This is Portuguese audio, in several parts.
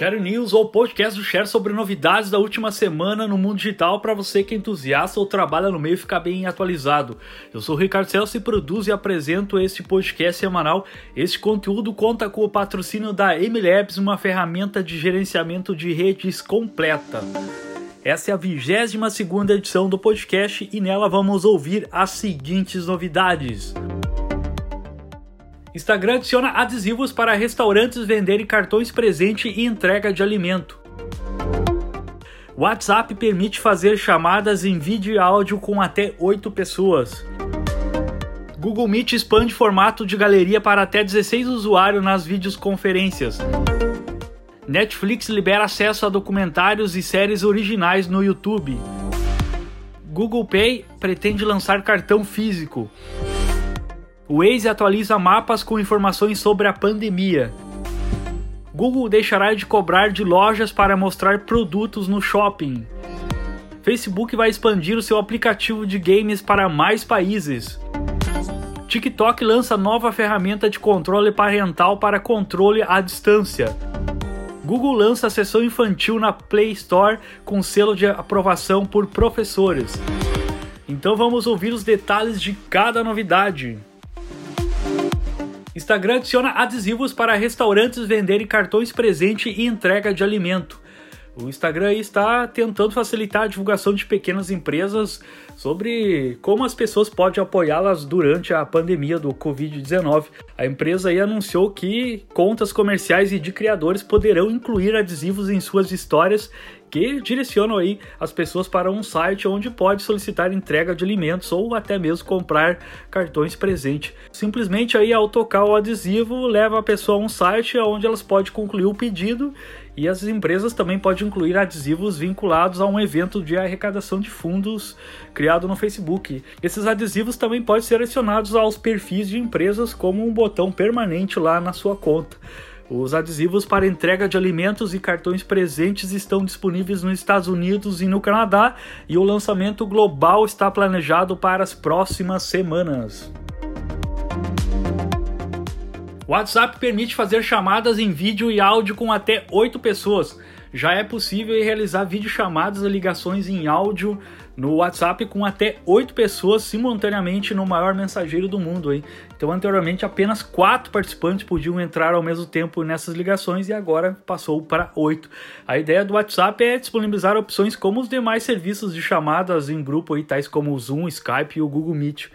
Share News ou podcast do Share sobre novidades da última semana no mundo digital para você que é entusiasta ou trabalha no meio ficar bem atualizado. Eu sou o Ricardo Celso e produzo e apresento este podcast semanal. Este conteúdo conta com o patrocínio da MLabs, uma ferramenta de gerenciamento de redes completa. Essa é a 22 segunda edição do podcast e nela vamos ouvir as seguintes novidades. Instagram adiciona adesivos para restaurantes venderem cartões presente e entrega de alimento. WhatsApp permite fazer chamadas em vídeo e áudio com até 8 pessoas. Google Meet expande formato de galeria para até 16 usuários nas videoconferências. Netflix libera acesso a documentários e séries originais no YouTube. Google Pay pretende lançar cartão físico. O Waze atualiza mapas com informações sobre a pandemia. Google deixará de cobrar de lojas para mostrar produtos no shopping. Facebook vai expandir o seu aplicativo de games para mais países. TikTok lança nova ferramenta de controle parental para controle à distância. Google lança a sessão infantil na Play Store com selo de aprovação por professores. Então vamos ouvir os detalhes de cada novidade. Instagram adiciona adesivos para restaurantes venderem cartões presente e entrega de alimento. O Instagram está tentando facilitar a divulgação de pequenas empresas sobre como as pessoas podem apoiá-las durante a pandemia do Covid-19. A empresa anunciou que contas comerciais e de criadores poderão incluir adesivos em suas histórias que direcionam aí as pessoas para um site onde pode solicitar entrega de alimentos ou até mesmo comprar cartões presente. Simplesmente aí ao tocar o adesivo leva a pessoa a um site onde elas podem concluir o pedido e as empresas também podem incluir adesivos vinculados a um evento de arrecadação de fundos criado no Facebook. Esses adesivos também podem ser adicionados aos perfis de empresas como um botão permanente lá na sua conta. Os adesivos para entrega de alimentos e cartões presentes estão disponíveis nos Estados Unidos e no Canadá, e o lançamento global está planejado para as próximas semanas. O WhatsApp permite fazer chamadas em vídeo e áudio com até 8 pessoas. Já é possível realizar videochamadas e ligações em áudio no WhatsApp com até 8 pessoas simultaneamente no maior mensageiro do mundo. Hein? Então, anteriormente, apenas 4 participantes podiam entrar ao mesmo tempo nessas ligações e agora passou para 8. A ideia do WhatsApp é disponibilizar opções como os demais serviços de chamadas em grupo, aí, tais como o Zoom, Skype e o Google Meet.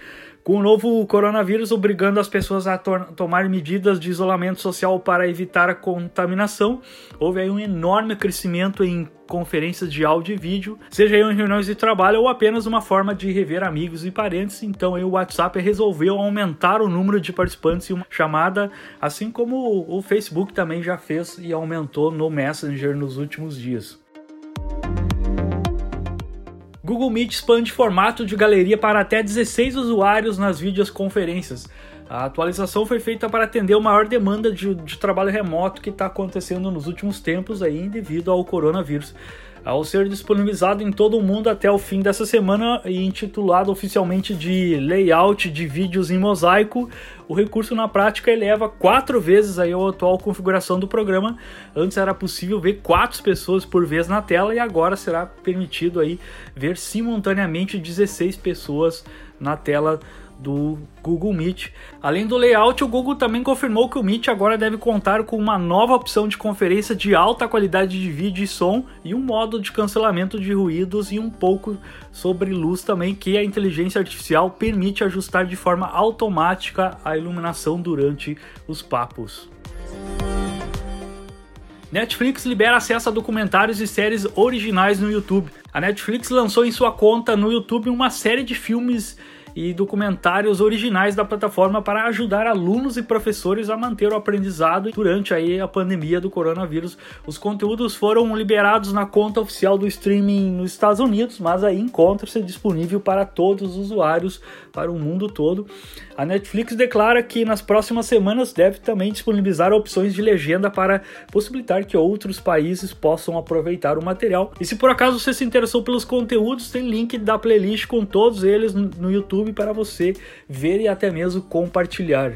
Com o novo coronavírus obrigando as pessoas a tomar medidas de isolamento social para evitar a contaminação, houve aí um enorme crescimento em conferências de áudio e vídeo, seja em reuniões de trabalho ou apenas uma forma de rever amigos e parentes. Então o WhatsApp resolveu aumentar o número de participantes em uma chamada, assim como o Facebook também já fez e aumentou no Messenger nos últimos dias. Google Meet expande formato de galeria para até 16 usuários nas videoconferências. A atualização foi feita para atender a maior demanda de, de trabalho remoto que está acontecendo nos últimos tempos aí devido ao coronavírus ao ser disponibilizado em todo o mundo até o fim dessa semana e intitulado oficialmente de Layout de Vídeos em Mosaico, o recurso na prática eleva quatro vezes aí a atual configuração do programa. Antes era possível ver quatro pessoas por vez na tela e agora será permitido aí ver simultaneamente 16 pessoas na tela do Google Meet. Além do layout, o Google também confirmou que o Meet agora deve contar com uma nova opção de conferência de alta qualidade de vídeo e som e um modo de cancelamento de ruídos e um pouco sobre luz também que a inteligência artificial permite ajustar de forma automática a iluminação durante os papos. Netflix libera acesso a documentários e séries originais no YouTube. A Netflix lançou em sua conta no YouTube uma série de filmes e documentários originais da plataforma para ajudar alunos e professores a manter o aprendizado durante aí a pandemia do coronavírus. Os conteúdos foram liberados na conta oficial do streaming nos Estados Unidos, mas aí encontra-se disponível para todos os usuários para o mundo todo. A Netflix declara que nas próximas semanas deve também disponibilizar opções de legenda para possibilitar que outros países possam aproveitar o material. E se por acaso você se interessou pelos conteúdos, tem link da playlist com todos eles no YouTube YouTube para você ver e até mesmo compartilhar.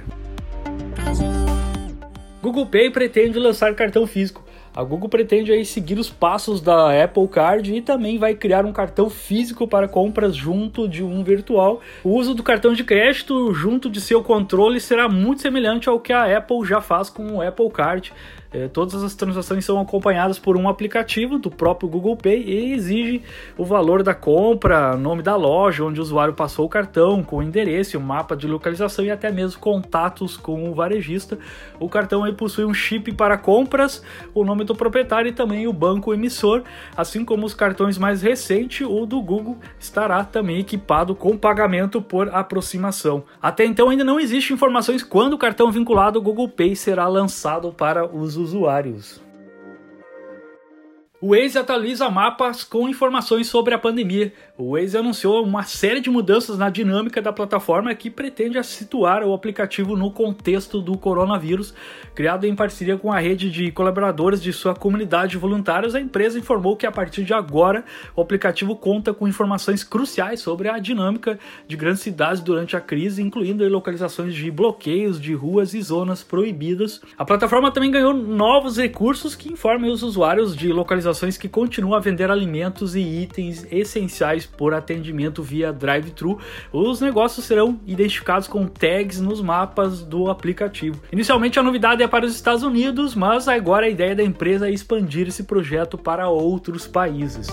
Google Pay pretende lançar cartão físico. A Google pretende aí seguir os passos da Apple Card e também vai criar um cartão físico para compras junto de um virtual. O uso do cartão de crédito junto de seu controle será muito semelhante ao que a Apple já faz com o Apple Card. É, todas as transações são acompanhadas por um aplicativo do próprio Google Pay e exige o valor da compra, nome da loja onde o usuário passou o cartão, com o endereço, o mapa de localização e até mesmo contatos com o varejista. O cartão aí possui um chip para compras, o nome do proprietário e também o banco emissor, assim como os cartões mais recentes, o do Google estará também equipado com pagamento por aproximação. Até então ainda não existe informações quando o cartão vinculado ao Google Pay será lançado para os usuários. O Waze atualiza mapas com informações sobre a pandemia. O Waze anunciou uma série de mudanças na dinâmica da plataforma que pretende situar o aplicativo no contexto do coronavírus. Criado em parceria com a rede de colaboradores de sua comunidade de voluntários, a empresa informou que a partir de agora o aplicativo conta com informações cruciais sobre a dinâmica de grandes cidades durante a crise, incluindo localizações de bloqueios de ruas e zonas proibidas. A plataforma também ganhou novos recursos que informam os usuários de localizações organizações que continuam a vender alimentos e itens essenciais por atendimento via drive-thru. Os negócios serão identificados com tags nos mapas do aplicativo. Inicialmente a novidade é para os Estados Unidos, mas agora a ideia da empresa é expandir esse projeto para outros países.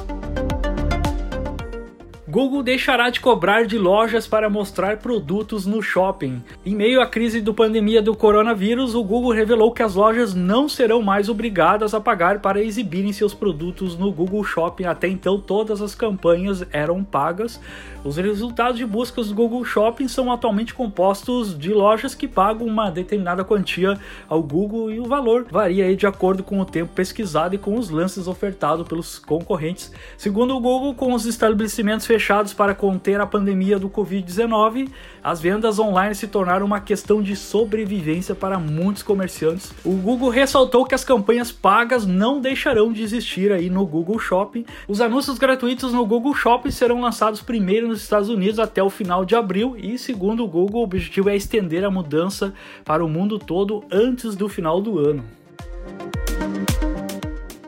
Google deixará de cobrar de lojas para mostrar produtos no shopping. Em meio à crise do pandemia do coronavírus, o Google revelou que as lojas não serão mais obrigadas a pagar para exibirem seus produtos no Google Shopping. Até então, todas as campanhas eram pagas. Os resultados de buscas do Google Shopping são atualmente compostos de lojas que pagam uma determinada quantia ao Google e o valor varia de acordo com o tempo pesquisado e com os lances ofertados pelos concorrentes. Segundo o Google, com os estabelecimentos fechados para conter a pandemia do Covid-19, as vendas online se tornaram uma questão de sobrevivência para muitos comerciantes. O Google ressaltou que as campanhas pagas não deixarão de existir aí no Google Shopping. Os anúncios gratuitos no Google Shopping serão lançados primeiro nos Estados Unidos até o final de abril e, segundo o Google, o objetivo é estender a mudança para o mundo todo antes do final do ano.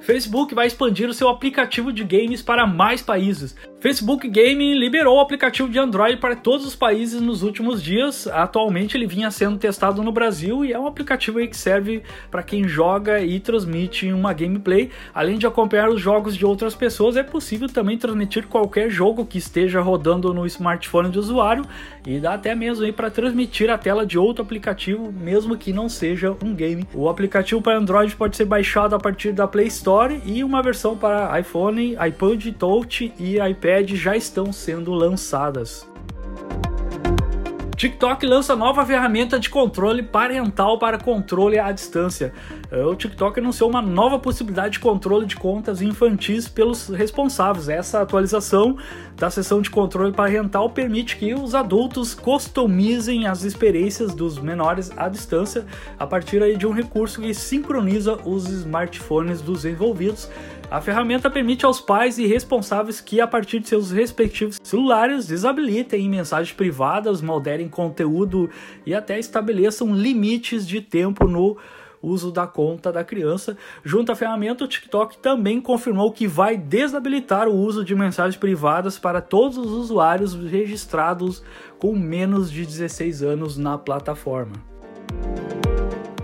Facebook vai expandir o seu aplicativo de games para mais países. Facebook Gaming liberou o aplicativo de Android para todos os países nos últimos dias. Atualmente ele vinha sendo testado no Brasil e é um aplicativo que serve para quem joga e transmite uma gameplay. Além de acompanhar os jogos de outras pessoas, é possível também transmitir qualquer jogo que esteja rodando no smartphone do usuário e dá até mesmo para transmitir a tela de outro aplicativo, mesmo que não seja um game. O aplicativo para Android pode ser baixado a partir da Play Store e uma versão para iPhone, iPod Touch e iPad iPad já estão sendo lançadas. TikTok lança nova ferramenta de controle parental para controle à distância. É, o TikTok anunciou uma nova possibilidade de controle de contas infantis pelos responsáveis. Essa atualização da seção de controle parental permite que os adultos customizem as experiências dos menores à distância a partir de um recurso que sincroniza os smartphones dos envolvidos a ferramenta permite aos pais e responsáveis que, a partir de seus respectivos celulares, desabilitem mensagens privadas, moderem conteúdo e até estabeleçam limites de tempo no uso da conta da criança. Junto à ferramenta, o TikTok também confirmou que vai desabilitar o uso de mensagens privadas para todos os usuários registrados com menos de 16 anos na plataforma.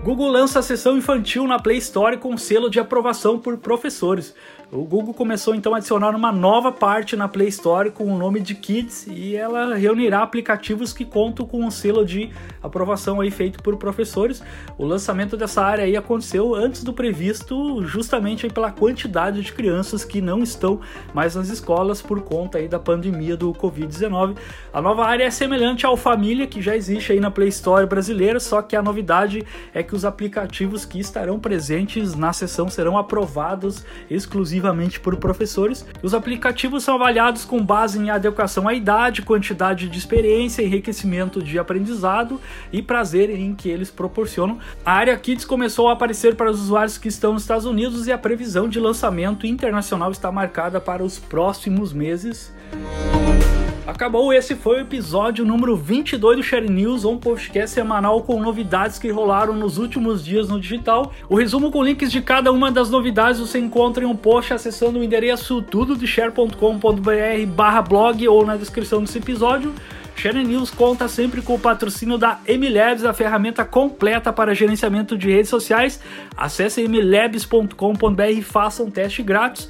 Google lança a sessão infantil na Play Store com selo de aprovação por professores. O Google começou então a adicionar uma nova parte na Play Store com o nome de Kids e ela reunirá aplicativos que contam com um selo de aprovação aí feito por professores. O lançamento dessa área aí aconteceu antes do previsto, justamente pela quantidade de crianças que não estão mais nas escolas por conta aí da pandemia do Covid-19. A nova área é semelhante ao Família que já existe aí na Play Store brasileira, só que a novidade é que os aplicativos que estarão presentes na sessão serão aprovados exclusivamente exclusivamente por professores. Os aplicativos são avaliados com base em adequação à idade, quantidade de experiência, enriquecimento de aprendizado e prazer em que eles proporcionam. A área Kids começou a aparecer para os usuários que estão nos Estados Unidos e a previsão de lançamento internacional está marcada para os próximos meses. Acabou, esse foi o episódio número 22 do Share News, um podcast semanal com novidades que rolaram nos últimos dias no digital. O resumo com links de cada uma das novidades você encontra em um post acessando o endereço tudodeshare.com.br barra blog ou na descrição desse episódio. Share News conta sempre com o patrocínio da MLabs, a ferramenta completa para gerenciamento de redes sociais. Acesse mlabs.com.br e faça um teste grátis.